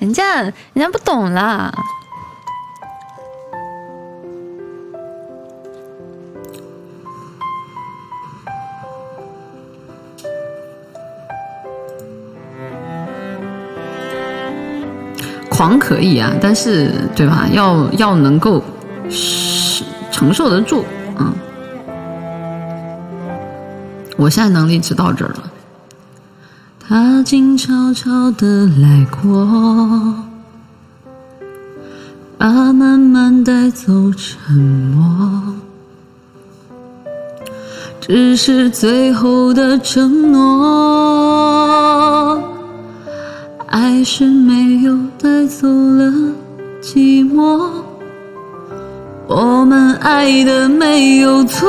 人家人家不懂啦。狂可以啊，但是对吧？要要能够承受得住，嗯。我现在能力只到这儿了。他静悄悄地来过，把慢慢带走沉默，只是最后的承诺。爱是没有带走了寂寞，我们爱的没有错。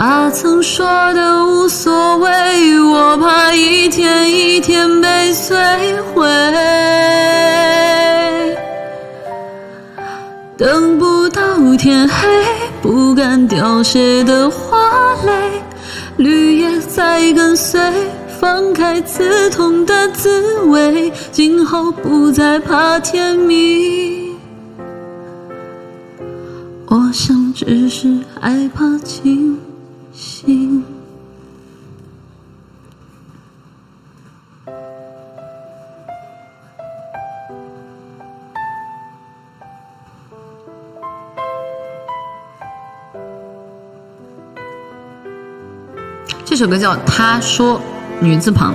他曾说的无所谓，我怕一天一天被摧毁。等不到天黑，不敢凋谢的花蕾，绿叶在跟随，放开刺痛的滋味，今后不再怕天明。我想只是害怕清。心。这首歌叫《他说》，女字旁。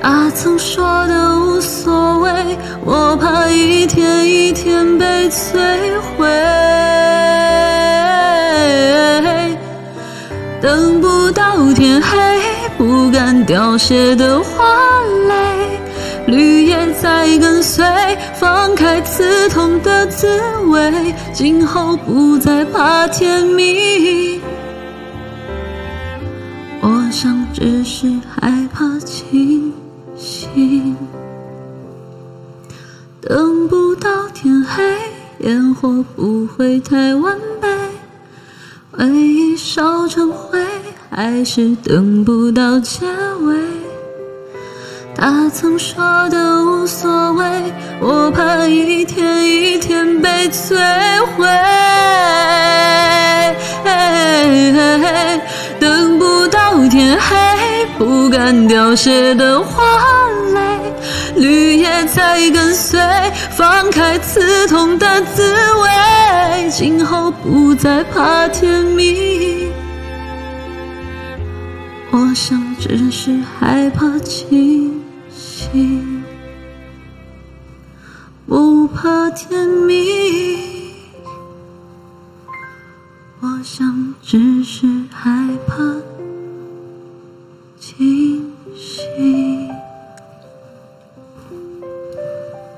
他曾说的无所谓，我怕一天一天被摧毁。等不到天黑，不敢凋谢的花蕾，绿叶在跟随，放开刺痛的滋味，今后不再怕天明。我想只是害怕清。心，等不到天黑，烟火不会太完美，回忆烧成灰，还是等不到结尾。他曾说的无所谓，我怕一天一天被摧黑，不敢凋谢的花蕾。绿叶在跟随，放开刺痛的滋味，今后不再怕天明。我想只是害怕清醒，不怕天明。我想只是害怕。